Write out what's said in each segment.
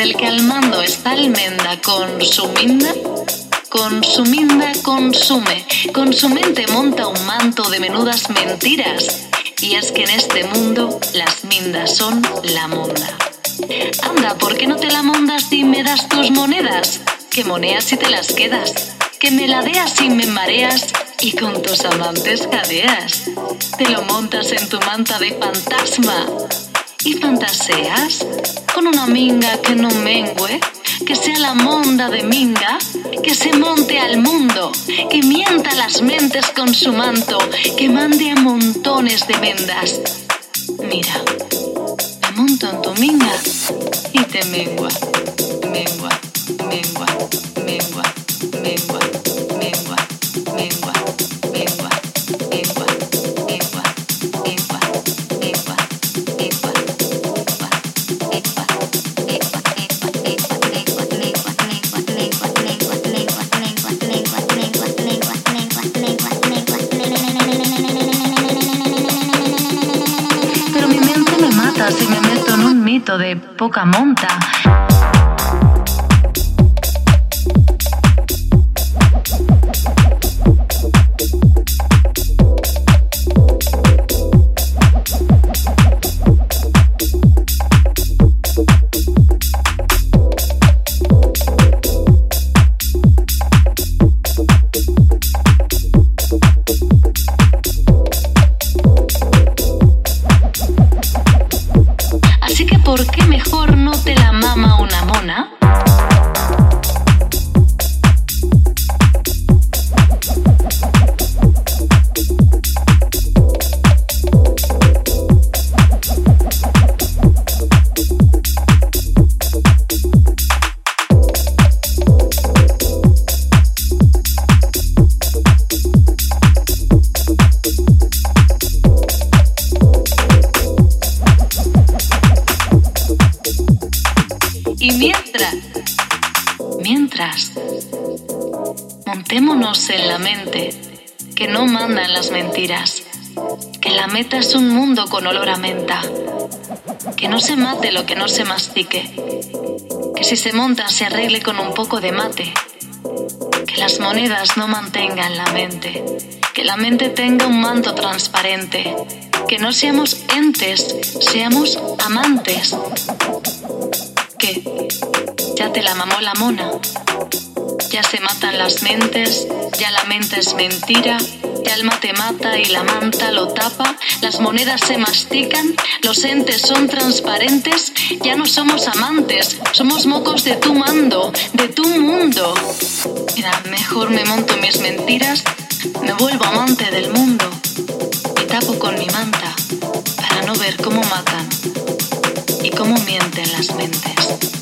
en el que al mando está Almenda con su minda, con su minda consume, con su mente monta un manto de menudas mentiras. Y es que en este mundo las mindas son la monda. Anda, ¿por qué no te la mondas y me das tus monedas? Que moneas y te las quedas. Que me ladeas y me mareas y con tus amantes jadeas. Te lo montas en tu manta de fantasma y fantaseas con una minga que no mengue, que sea la monda de minga, que se monte al mundo, que mienta las mentes con su manto, que mande a montones de vendas. Mira, me monto en tu minga y te mengua, de poca monta. ¿por qué mejor no te la mama una mona? Es un mundo con olor a menta. Que no se mate lo que no se mastique. Que si se monta se arregle con un poco de mate. Que las monedas no mantengan la mente. Que la mente tenga un manto transparente. Que no seamos entes, seamos amantes. Que ya te la mamó la mona. Ya se matan las mentes, ya la mente es mentira el alma te mata y la manta lo tapa, las monedas se mastican, los entes son transparentes, ya no somos amantes, somos mocos de tu mando, de tu mundo. Mira, mejor me monto mis mentiras, me vuelvo amante del mundo, me tapo con mi manta para no ver cómo matan y cómo mienten las mentes,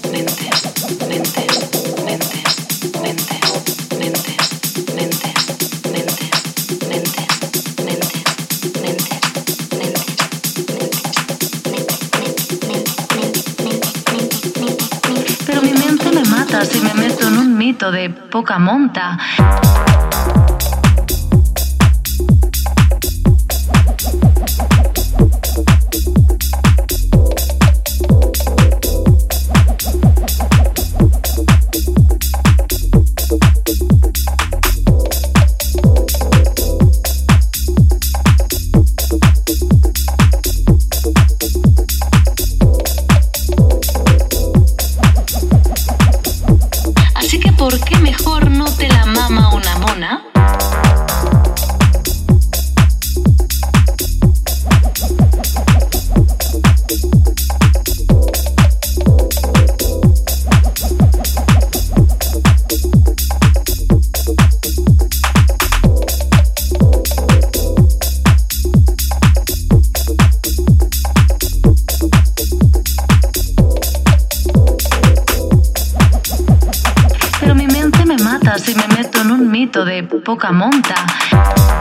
si me meto en un mito de poca monta. no te la mama una mona? Poca monta.